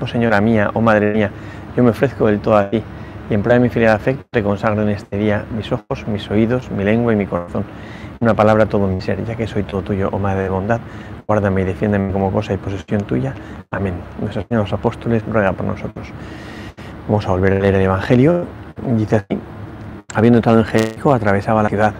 Oh Señora mía, oh Madre mía, yo me ofrezco del todo a ti y en prueba de mi filial afecto te consagro en este día mis ojos, mis oídos, mi lengua y mi corazón. Una palabra todo mi ser, ya que soy todo tuyo, oh Madre de bondad, guárdame y defiéndeme como cosa y posesión tuya. Amén. Nuestros señores apóstoles, ruega por nosotros. Vamos a volver a leer el Evangelio. Dice así, habiendo entrado en Jericó, atravesaba la ciudad.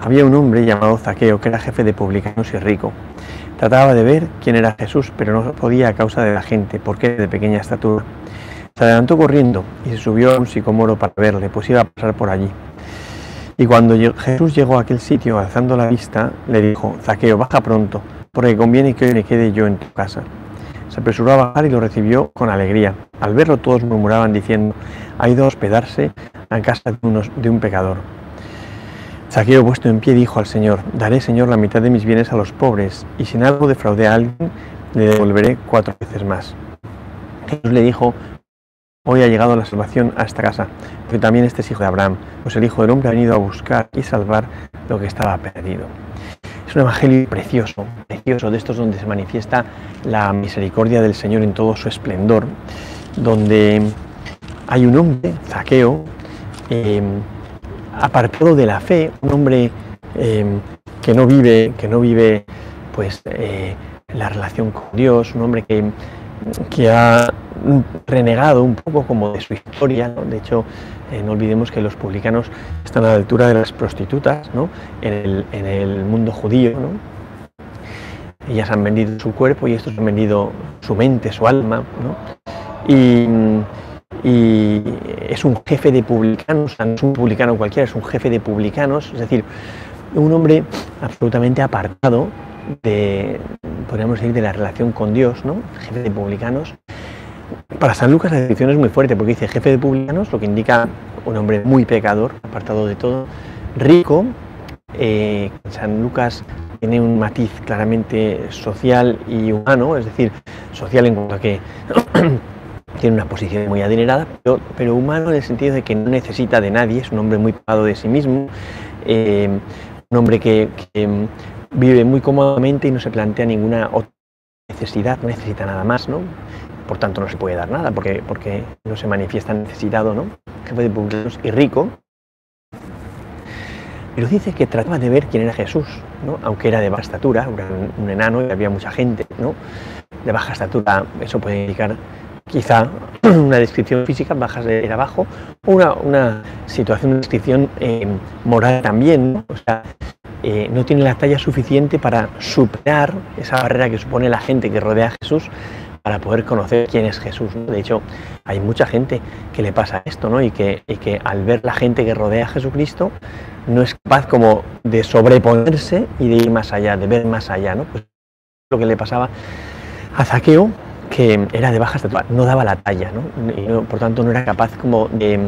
Había un hombre llamado Zaqueo, que era jefe de publicanos y rico. Trataba de ver quién era Jesús, pero no podía a causa de la gente, porque de pequeña estatura. Se adelantó corriendo y se subió a un sicomoro para verle, pues iba a pasar por allí. Y cuando Jesús llegó a aquel sitio, alzando la vista, le dijo, Zaqueo, baja pronto, porque conviene que hoy me quede yo en tu casa. Se apresuró a bajar y lo recibió con alegría. Al verlo todos murmuraban diciendo, ha ido a hospedarse a casa de un pecador. Saqueo puesto en pie dijo al Señor, daré Señor la mitad de mis bienes a los pobres, y si en algo defraudé a alguien, le devolveré cuatro veces más. Jesús le dijo, hoy ha llegado la salvación a esta casa, porque también este es hijo de Abraham, pues el Hijo del Hombre ha venido a buscar y salvar lo que estaba perdido. Es un evangelio precioso, precioso, de estos donde se manifiesta la misericordia del Señor en todo su esplendor, donde hay un hombre, Zaqueo, eh, apartado de la fe, un hombre em, que no vive, que no vive pues eh, la relación con Dios, un hombre que, que, ha renegado un poco como de su historia. De hecho, eh, no olvidemos que los publicanos están a la altura de las prostitutas ¿no? en, el, mundo judío. Ellas han vendido su cuerpo y estos han vendido su mente, su alma. Y, y es un jefe de publicanos, no es un publicano cualquiera, es un jefe de publicanos, es decir, un hombre absolutamente apartado de, podríamos decir, de la relación con Dios, ¿no? Jefe de publicanos. Para San Lucas la descripción es muy fuerte porque dice jefe de publicanos, lo que indica un hombre muy pecador, apartado de todo, rico. Eh, San Lucas tiene un matiz claramente social y humano, es decir, social en cuanto a que tiene una posición muy adinerada, pero, humano en el sentido de que no necesita de nadie, es un hombre muy pagado de sí mismo, eh, un hombre que, vive muy cómodamente y no se plantea ninguna otra necesidad, no necesita nada más, ¿no? Por tanto no se puede dar nada porque, porque no se manifiesta necesitado, ¿no? Jefe de publicanos y rico. Pero dice que trataba de ver quién era Jesús, ¿no? aunque era de baja estatura, un, un enano y había mucha gente, ¿no? De baja estatura, eso puede indicar quizá una descripción física, bajas de abajo, una, una situación, una descripción eh, moral también, o sea, eh, no tiene la talla suficiente para superar esa barrera que supone la gente que rodea a Jesús para poder conocer quién es Jesús. De hecho, hay mucha gente que le pasa esto, ¿no? Y que, y que al ver la gente que rodea a Jesucristo, no es capaz como de sobreponerse y de ir más allá, de ver más allá, ¿no? Pues lo que le pasaba a Zaqueo, que era de baja estatura, no daba la talla, ¿no? Y por tanto no era capaz como de,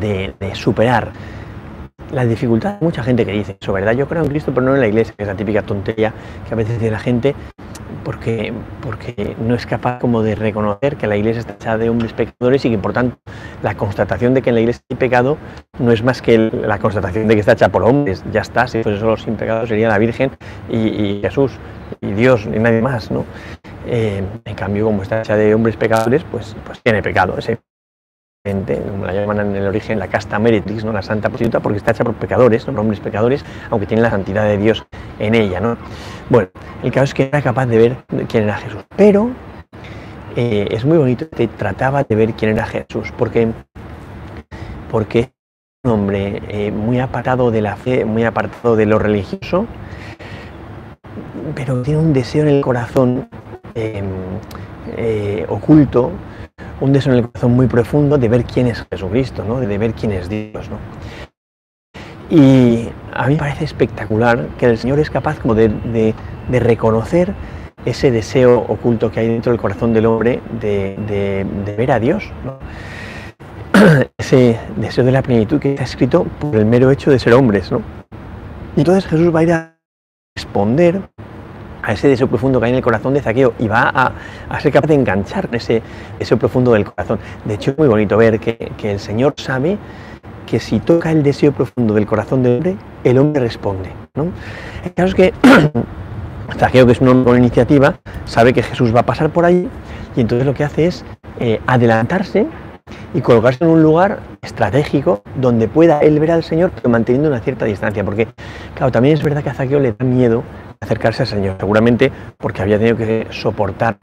de, superar la dificultad. Mucha gente que dice eso, ¿verdad? Yo creo en Cristo, pero no en la iglesia, que es la típica tontería que a veces dice la gente, porque, porque no es capaz como de reconocer que la iglesia está hecha de hombres pecadores y que por tanto la constatación de que en la iglesia hay pecado no es más que la constatación de que está hecha por hombres, ya está, si fuese solo sin pecado sería la Virgen y, y Jesús y Dios y nadie más, ¿no? Eh, en cambio, como está hecha de hombres pecadores, pues, pues tiene pecado. Ese como la llaman en el origen, la casta meretrix, ¿no? la santa prostituta, porque está hecha por pecadores, por hombres pecadores, aunque tiene la santidad de Dios en ella. ¿no? Bueno, el caso es que era capaz de ver quién era Jesús, pero eh, es muy bonito que trataba de ver quién era Jesús, porque, porque un hombre eh, muy apartado de la fe, muy apartado de lo religioso, pero tiene un deseo en el corazón Em, eh, oculto, un deseo en el corazón muy profundo de ver quién es Jesucristo, ¿no? de ver quién es Dios. ¿no? Y a mí me parece espectacular que el Señor es capaz como de, reconocer ese deseo oculto que hay dentro del corazón del hombre de, ver a Dios, ese deseo de la plenitud que está escrito por el mero hecho de ser hombres. ¿no? Y entonces Jesús va a ir a responder a ese deseo profundo que hay en el corazón de Zaqueo y va a, ser capaz de enganchar ese deseo profundo del corazón. De hecho, es muy bonito ver que, el Señor sabe que si toca el deseo profundo del corazón del hombre, el hombre responde. ¿no? El caso es que Zaqueo, que es un hombre con iniciativa, sabe que Jesús va a pasar por ahí y entonces lo que hace es eh, adelantarse y colocarse en un lugar estratégico donde pueda él ver al Señor, pero manteniendo una cierta distancia. Porque, claro, también es verdad que a Zaqueo le da miedo acercarse al Señor, seguramente porque había tenido que soportar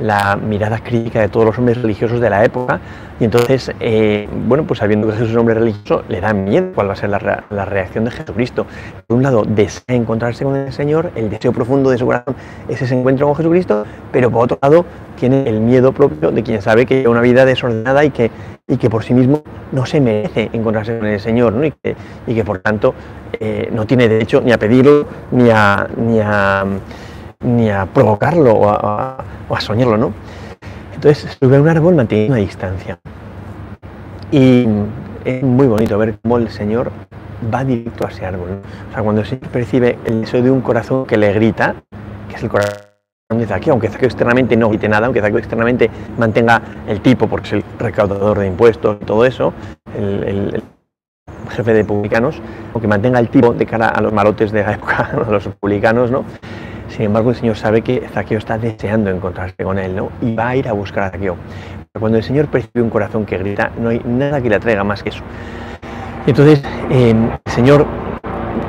la mirada crítica de todos los hombres religiosos de la época y entonces, eh, bueno, pues sabiendo que Jesús es un hombre religioso, le da miedo cuál va a ser la, reacción de Jesucristo. Por un lado, desea encontrarse con el Señor, el deseo profundo de su corazón es ese encuentro con Jesucristo, pero por otro lado, tiene el miedo propio de quien sabe que lleva una vida desordenada y que, y que por sí mismo no se merece encontrarse con el Señor, ¿no? y, que, por tanto eh, no tiene derecho ni a pedirlo, ni a, ni a, ni a provocarlo o a, soñarlo, ¿no? Entonces sube a un árbol manteniendo una distancia. Y es muy bonito ver cómo el Señor va directo a ese árbol. O sea, cuando se percibe el deseo de un corazón que le grita, que es el corazón Zaqueo, aunque Zaqueo externamente no grite nada, aunque Zaqueo externamente mantenga el tipo, porque es el recaudador de impuestos y todo eso, el, jefe de publicanos, aunque mantenga el tipo de cara a los malotes de la época, a los publicanos, ¿no? Sin embargo, el Señor sabe que Zaqueo está deseando encontrarse con él, ¿no? Y va a ir a buscar a Zaqueo. Cuando el Señor percibe un corazón que grita, no hay nada que le atraiga más que eso. Entonces, eh, el Señor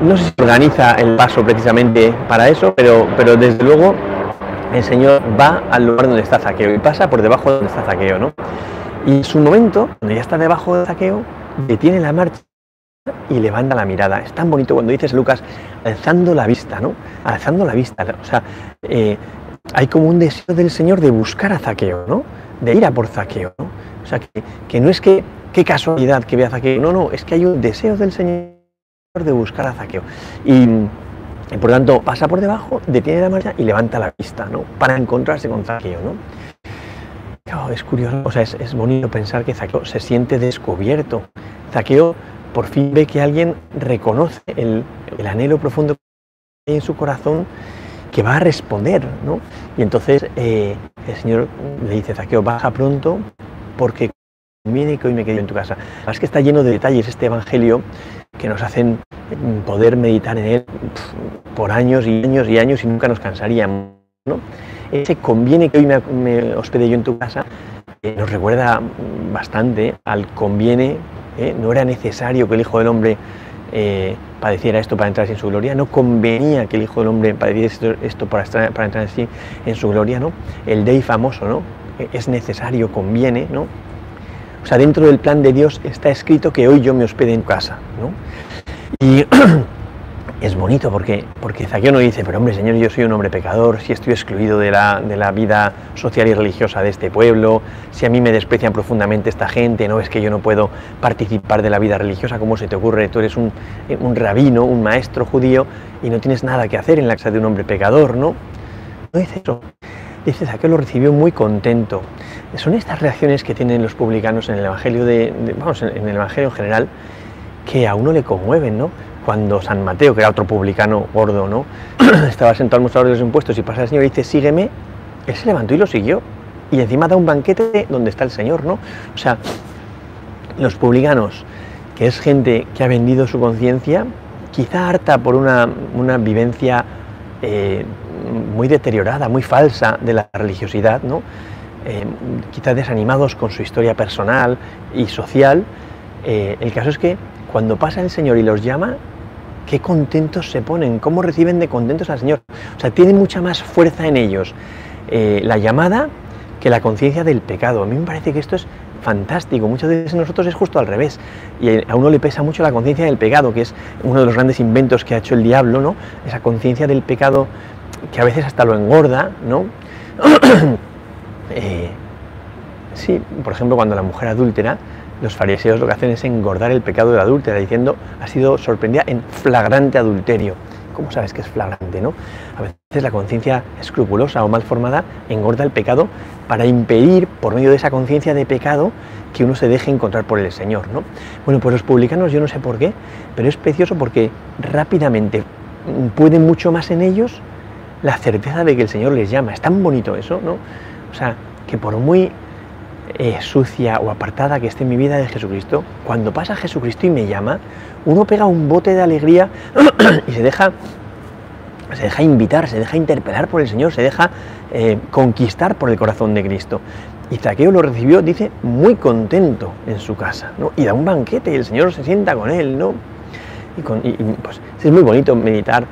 no sé si organiza el paso precisamente para eso, pero, pero desde luego el Señor va al lugar donde está Zaqueo y pasa por debajo de donde está Zaqueo, ¿no? Y en su momento, cuando ya está debajo de Zaqueo, detiene la marcha y levanta la mirada. Es tan bonito cuando dices, Lucas, alzando la vista, ¿no? Alzando la vista. O sea, eh, hay como un deseo del Señor de buscar a Zaqueo, ¿no? De ir a por Zaqueo. O sea, que, no es que, qué casualidad que vea Zaqueo, no, no, es que hay un deseo del Señor de buscar a Zaqueo. Y, por lo tanto, pasa por debajo, detiene la marcha y levanta la vista, ¿no? Para encontrarse con Zaqueo, ¿no? es curioso, o sea, es, es bonito pensar que Zaqueo se siente descubierto. Zaqueo por fin ve que alguien reconoce el, anhelo profundo que hay en su corazón que va a responder, ¿no? Y entonces eh, el Señor le dice, Zaqueo, baja pronto porque que hoy me quede en tu casa. Es que está lleno de detalles este Evangelio que nos hacen poder meditar en él por años y años y años y nunca nos cansaríamos, ¿no? Ese conviene que hoy me, hospede yo en tu casa eh, nos recuerda bastante al conviene ¿eh? no era necesario que el Hijo del Hombre eh, padeciera esto para entrar en su gloria, no convenía que el Hijo del Hombre padeciera esto para, entrar en su gloria, ¿no? El Dei famoso, ¿no? E, es necesario, conviene, ¿no? O sea, dentro del plan de Dios está escrito que hoy yo me hospede en casa, ¿no? Y es bonito porque, porque Zaqueo no dice, pero hombre, Señor, yo soy un hombre pecador, si estoy excluido de la, de la, vida social y religiosa de este pueblo, si a mí me desprecian profundamente esta gente, no es que yo no puedo participar de la vida religiosa, ¿cómo se te ocurre? Tú eres un, un rabino, un maestro judío y no tienes nada que hacer en la casa de un hombre pecador, ¿no? No dice eso. Dice Zaqueo lo recibió muy contento. Son estas reacciones que tienen los publicanos en el Evangelio de, vamos, en el Evangelio en general, que a uno le conmueven, ¿no? cuando San Mateo, que era otro publicano gordo, ¿no? estaba sentado al mostrador de los impuestos y pasa el Señor y dice, sígueme, él se levantó y lo siguió. Y encima da un banquete donde está el Señor, ¿no? O sea, los publicanos, que es gente que ha vendido su conciencia, quizá harta por una, vivencia eh, muy deteriorada, muy falsa de la religiosidad, ¿no? Eh, quizá desanimados con su historia personal y social, eh, el caso es que cuando pasa el Señor y los llama, qué contentos se ponen, cómo reciben de contentos al Señor. O sea, tiene mucha más fuerza en ellos eh, la llamada que la conciencia del pecado. A mí me parece que esto es fantástico. Muchas veces nosotros es justo al revés. Y a uno le pesa mucho la conciencia del pecado, que es uno de los grandes inventos que ha hecho el diablo, ¿no? Esa conciencia del pecado que a veces hasta lo engorda, ¿no? Eh, sí, por ejemplo, cuando la mujer adúltera los fariseos lo que hacen es engordar el pecado de la adúltera, diciendo, ha sido sorprendida en flagrante adulterio. ¿Cómo sabes que es flagrante, no? A veces la conciencia escrupulosa o mal formada engorda el pecado para impedir, por medio de esa conciencia de pecado, que uno se deje encontrar por el Señor, ¿no? Bueno, pues los publicanos, yo no sé por qué, pero es precioso porque rápidamente pueden mucho más en ellos la certeza de que el Señor les llama. Es tan bonito eso, ¿no? O sea, que por muy eh, sucia o apartada que esté en mi vida de Jesucristo, cuando pasa Jesucristo y me llama, uno pega un bote de alegría y se deja, se deja invitar, se deja interpelar por el Señor, se deja eh, conquistar por el corazón de Cristo. Y Zaqueo lo recibió, dice, muy contento en su casa, ¿no? Y da un banquete y el Señor se sienta con él, ¿no? Y, pues es muy bonito meditar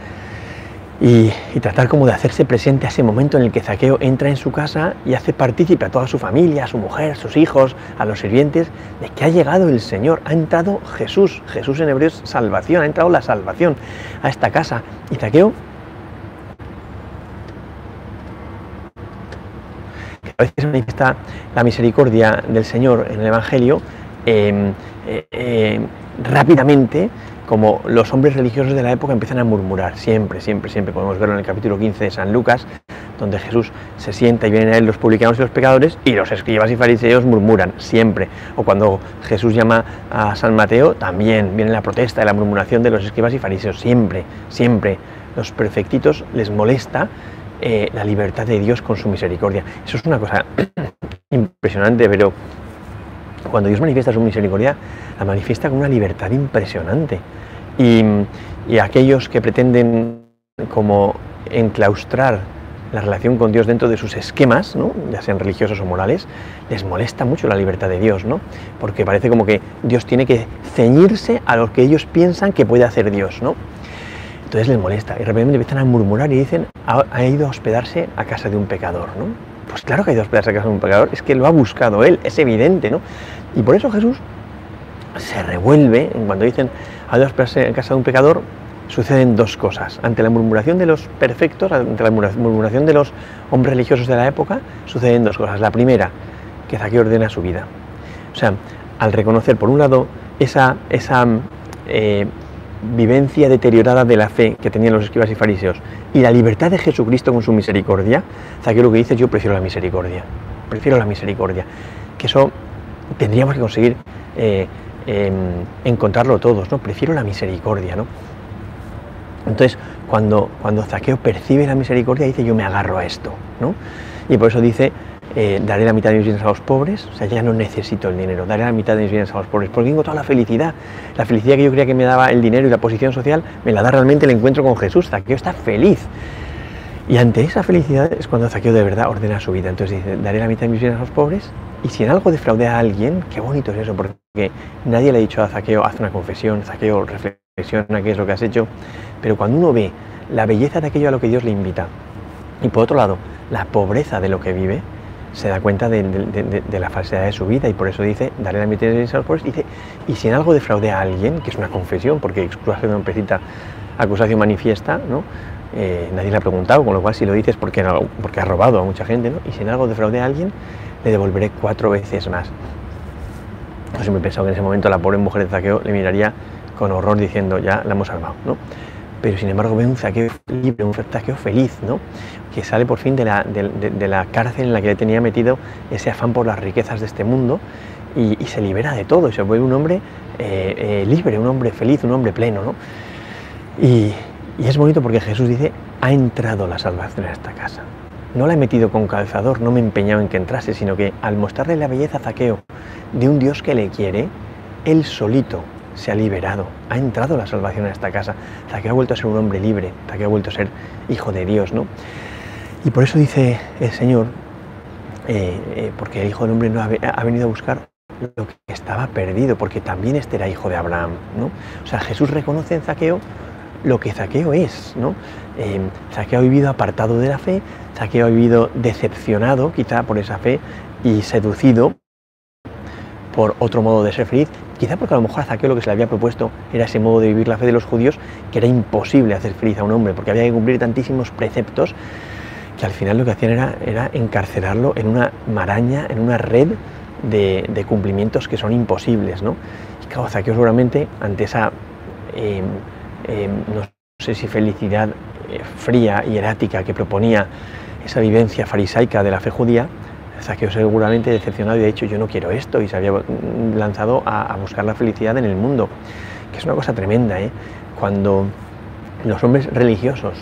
y, tratar como de hacerse presente a ese momento en el que Zaqueo entra en su casa y hace partícipe a toda su familia, a su mujer, a sus hijos, a los sirvientes, de que ha llegado el Señor, ha entrado Jesús, Jesús en hebreo es salvación, ha entrado la salvación a esta casa. Y Zaqueo, que a veces manifiesta la misericordia del Señor en el Evangelio, em, eh, eh, rápidamente como los hombres religiosos de la época empiezan a murmurar, siempre, siempre, siempre. Podemos verlo en el capítulo 15 de San Lucas, donde Jesús se sienta y vienen a él los publicanos y los pecadores, y los escribas y fariseos murmuran, siempre. O cuando Jesús llama a San Mateo, también viene la protesta y la murmuración de los escribas y fariseos, siempre, siempre. Los perfectitos les molesta eh, la libertad de Dios con su misericordia. Eso es una cosa impresionante, pero cuando Dios manifiesta su misericordia, la manifiesta con una libertad impresionante. Y, aquellos que pretenden como enclaustrar la relación con Dios dentro de sus esquemas, ya sean religiosos o morales, les molesta mucho la libertad de Dios, ¿no? porque parece como que Dios tiene que ceñirse a lo que ellos piensan que puede hacer Dios. ¿no? Entonces les molesta y repente empiezan a murmurar y dicen, ha, ido a hospedarse a casa de un pecador. ¿no? Pues claro que ha ido a hospedarse a casa de un pecador, es que lo ha buscado él, es evidente. ¿no? Y por eso Jesús se revuelve cuando dicen a dos en casa de un pecador, suceden dos cosas. Ante la murmuración de los perfectos, ante la murmuración de los hombres religiosos de la época, suceden dos cosas. La primera, que Zaqueo ordena su vida. O sea, al reconocer, por un lado, esa, esa eh, vivencia deteriorada de la fe que tenían los escribas y fariseos y la libertad de Jesucristo con su misericordia, Zaqueo lo que dice yo prefiero la misericordia, prefiero la misericordia. Que eso tendríamos que conseguir eh, Em, encontrarlo todos, ¿no? Prefiero la misericordia, ¿no? Entonces, cuando, cuando Zaqueo percibe la misericordia, dice, yo me agarro a esto, ¿no? Y por eso dice, eh, daré la mitad de mis bienes a los pobres, o sea, ya no necesito el dinero, daré la mitad de mis bienes a los pobres, porque tengo toda la felicidad. La felicidad que yo creía que me daba el dinero y la posición social, me la da realmente el encuentro con Jesús. Zaqueo está feliz. Y ante esa felicidad es cuando Zaqueo de verdad ordena su vida. Entonces dice, daré la mitad de mis bienes a los pobres y si en algo defraude a alguien, qué bonito es eso, porque nadie le ha dicho a Zaqueo, haz una confesión, Zaqueo, reflexiona qué es lo que has hecho, pero cuando uno ve la belleza de aquello a lo que Dios le invita, y por otro lado, la pobreza de lo que vive, se da cuenta de, la falsedad de su vida y por eso dice, daré la mitad de los pobres, dice, y si en algo defraude a alguien, que es una confesión, porque exclusión precita acusación manifiesta, ¿no? Eh, nadie le ha preguntado, con lo cual si lo dices porque, porque ha robado a mucha gente, ¿no? y si en algo defraude a alguien, le devolveré cuatro veces más. Yo siempre he pensado que en ese momento la pobre mujer de Zaqueo le miraría con horror diciendo, ya la hemos salvado, ¿no? Pero sin embargo ve un Zaqueo libre, un Zaqueo feliz, ¿no? Que sale por fin de la, de, la, cárcel en la que le tenía metido ese afán por las riquezas de este mundo y, se libera de todo y se vuelve un hombre eh, eh, libre, un hombre feliz, un hombre pleno, ¿no? Y, y es bonito porque Jesús dice, ha entrado la salvación en esta casa no la he metido con calzador, no me he empeñado en que entrase, sino que al mostrarle la belleza a Zaqueo de un Dios que le quiere, él solito se ha liberado, ha entrado la salvación a esta casa. Zaqueo ha vuelto a ser un hombre libre, Zaqueo ha vuelto a ser hijo de Dios, ¿no? Y por eso dice el Señor, eh, eh, porque el Hijo del Hombre no ha, venido a buscar lo que estaba perdido, porque también este era hijo de Abraham, ¿no? O sea, Jesús reconoce en Zaqueo lo que Zaqueo es, ¿no? Eh, Zaqueo ha vivido apartado de la fe, Zaqueo ha vivido decepcionado quizá por esa fe y seducido por otro modo de ser feliz, quizá porque a lo mejor a Zaqueo lo que se le había propuesto era ese modo de vivir la fe de los judíos, que era imposible hacer feliz a un hombre, porque había que cumplir tantísimos preceptos que al final lo que hacían era, encarcelarlo en una maraña, en una red de, cumplimientos que son imposibles. ¿no? Y claro, Zaqueo seguramente ante esa, eh, eh, sé si felicidad eh, fría y erática que proponía esa vivencia farisaica de la fe judía, Zaqueo seguramente decepcionado y de hecho yo no quiero esto y se había lanzado a, buscar la felicidad en el mundo, que es una cosa tremenda, ¿eh? cuando los hombres religiosos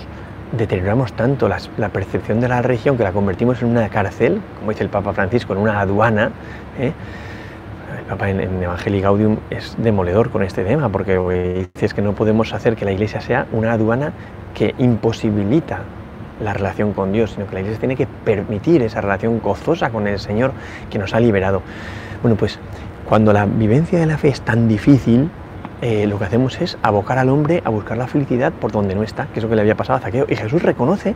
deterioramos tanto la, percepción de la religión que la convertimos en una cárcel, como dice el Papa Francisco, en una aduana, ¿eh? El Papa en, en Evangelii Gaudium es demoledor con este tema, porque dice que no podemos hacer que la Iglesia sea una aduana que imposibilita la relación con Dios, sino que la Iglesia tiene que permitir esa relación gozosa con el Señor que nos ha liberado. Bueno, pues cuando la vivencia de la fe es tan difícil, eh, lo que hacemos es abocar al hombre a buscar la felicidad por donde no está, que es lo que le había pasado a Zaqueo. Y Jesús reconoce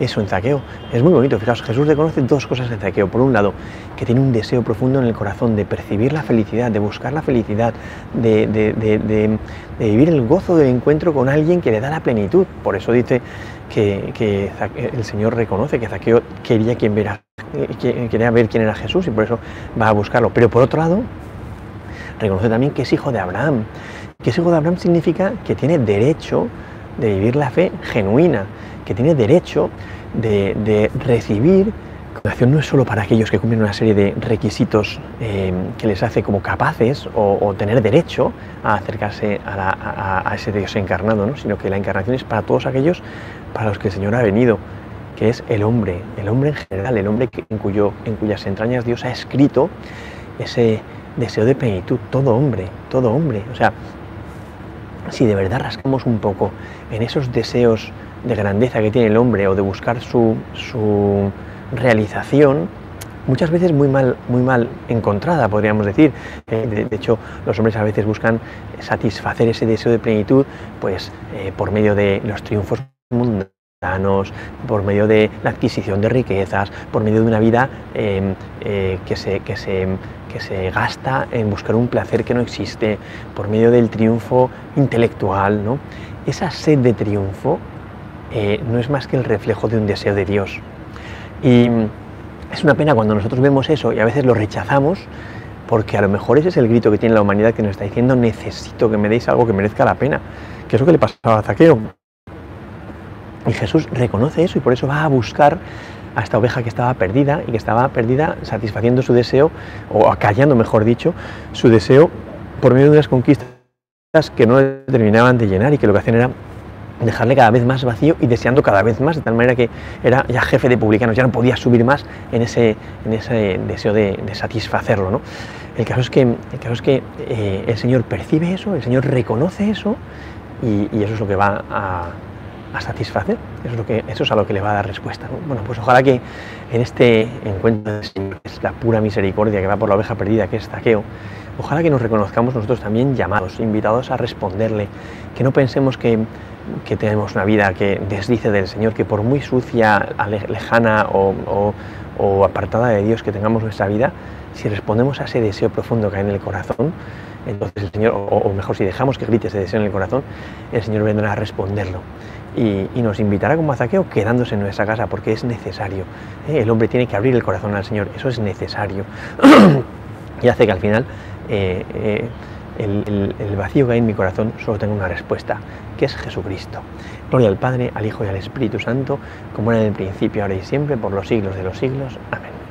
eso en Zaqueo. Es muy bonito, fijaos, Jesús reconoce dos cosas en Zaqueo. Por un lado, que tiene un deseo profundo en el corazón de percibir la felicidad, de buscar la felicidad, de, vivir el gozo del encuentro con alguien que le da la plenitud. Por eso dice que, el Señor reconoce que Zaqueo quería, quien verá, quería ver quién era Jesús y por eso va a buscarlo. Pero por otro lado, reconoce también que es hijo de Abraham. Que es hijo de Abraham significa que tiene derecho de vivir la fe genuina, que tiene derecho de, recibir no es solo para aquellos que cumplen una serie de requisitos eh, que les hace como capaces o, tener derecho a acercarse a, ese Dios encarnado, sino que la encarnación es para todos aquellos para los que el Señor ha venido, que es el hombre, el hombre en general, el hombre en, cuyo, en cuyas entrañas Dios ha escrito ese deseo de plenitud, todo hombre, todo hombre. O sea, si de verdad rascamos un poco en esos deseos de grandeza que tiene el hombre o de buscar su, su realización, muchas veces muy mal, muy mal encontrada, podríamos decir. Eh, de, hecho, los hombres a veces buscan satisfacer ese deseo de plenitud, pues eh, por medio de los triunfos mundanos, por medio de la adquisición de riquezas, por medio de una vida em, eh, que, se, que, se, que se gasta en buscar un placer que no existe, por medio del triunfo intelectual. ¿no? Esa sed de triunfo eh, no es más que el reflejo de un deseo de Dios. Y es una pena cuando nosotros vemos eso y a veces lo rechazamos, porque a lo mejor ese es el grito que tiene la humanidad que nos está diciendo necesito que me deis algo que merezca la pena, que es lo que le pasaba a Zaqueo. Y Jesús reconoce eso y por eso va a buscar a esta oveja que estaba perdida y que estaba perdida satisfaciendo su deseo, o acallando, mejor dicho, su deseo por medio de unas conquistas que no terminaban de llenar y que lo que hacían era dejarle cada vez más vacío y deseando cada vez más, de tal manera que era ya jefe de publicanos, ya no podía subir más en ese, en ese deseo de, satisfacerlo. ¿no? El caso es que, el, caso es que eh, el Señor percibe eso, el Señor reconoce eso y eso es lo que va a, a satisfacer. Eso es, lo que, eso es a lo que le va a dar respuesta. Bueno, pues ojalá que en este encuentro del Señor, que es la pura misericordia que va por la oveja perdida, que es Zaqueo, ojalá que nos reconozcamos nosotros también llamados, invitados a responderle, que no pensemos que, que tenemos una vida que desdice del Señor, que por muy sucia, lejana o, o apartada de Dios que tengamos nuestra vida, si respondemos a ese deseo profundo que hay en el corazón, entonces el Señor, o, mejor si dejamos que grite ese deseo en el corazón, el Señor vendrá a responderlo y, nos invitará como a Zaqueo quedándose en nuestra casa porque es necesario. ¿eh? El hombre tiene que abrir el corazón al Señor, eso es necesario. y hace que al final eh, eh, el, el, vacío que hay en mi corazón solo tenga una respuesta, que es Jesucristo. Gloria al Padre, al Hijo y al Espíritu Santo, como era en el principio, ahora y siempre, por los siglos de los siglos. Amén.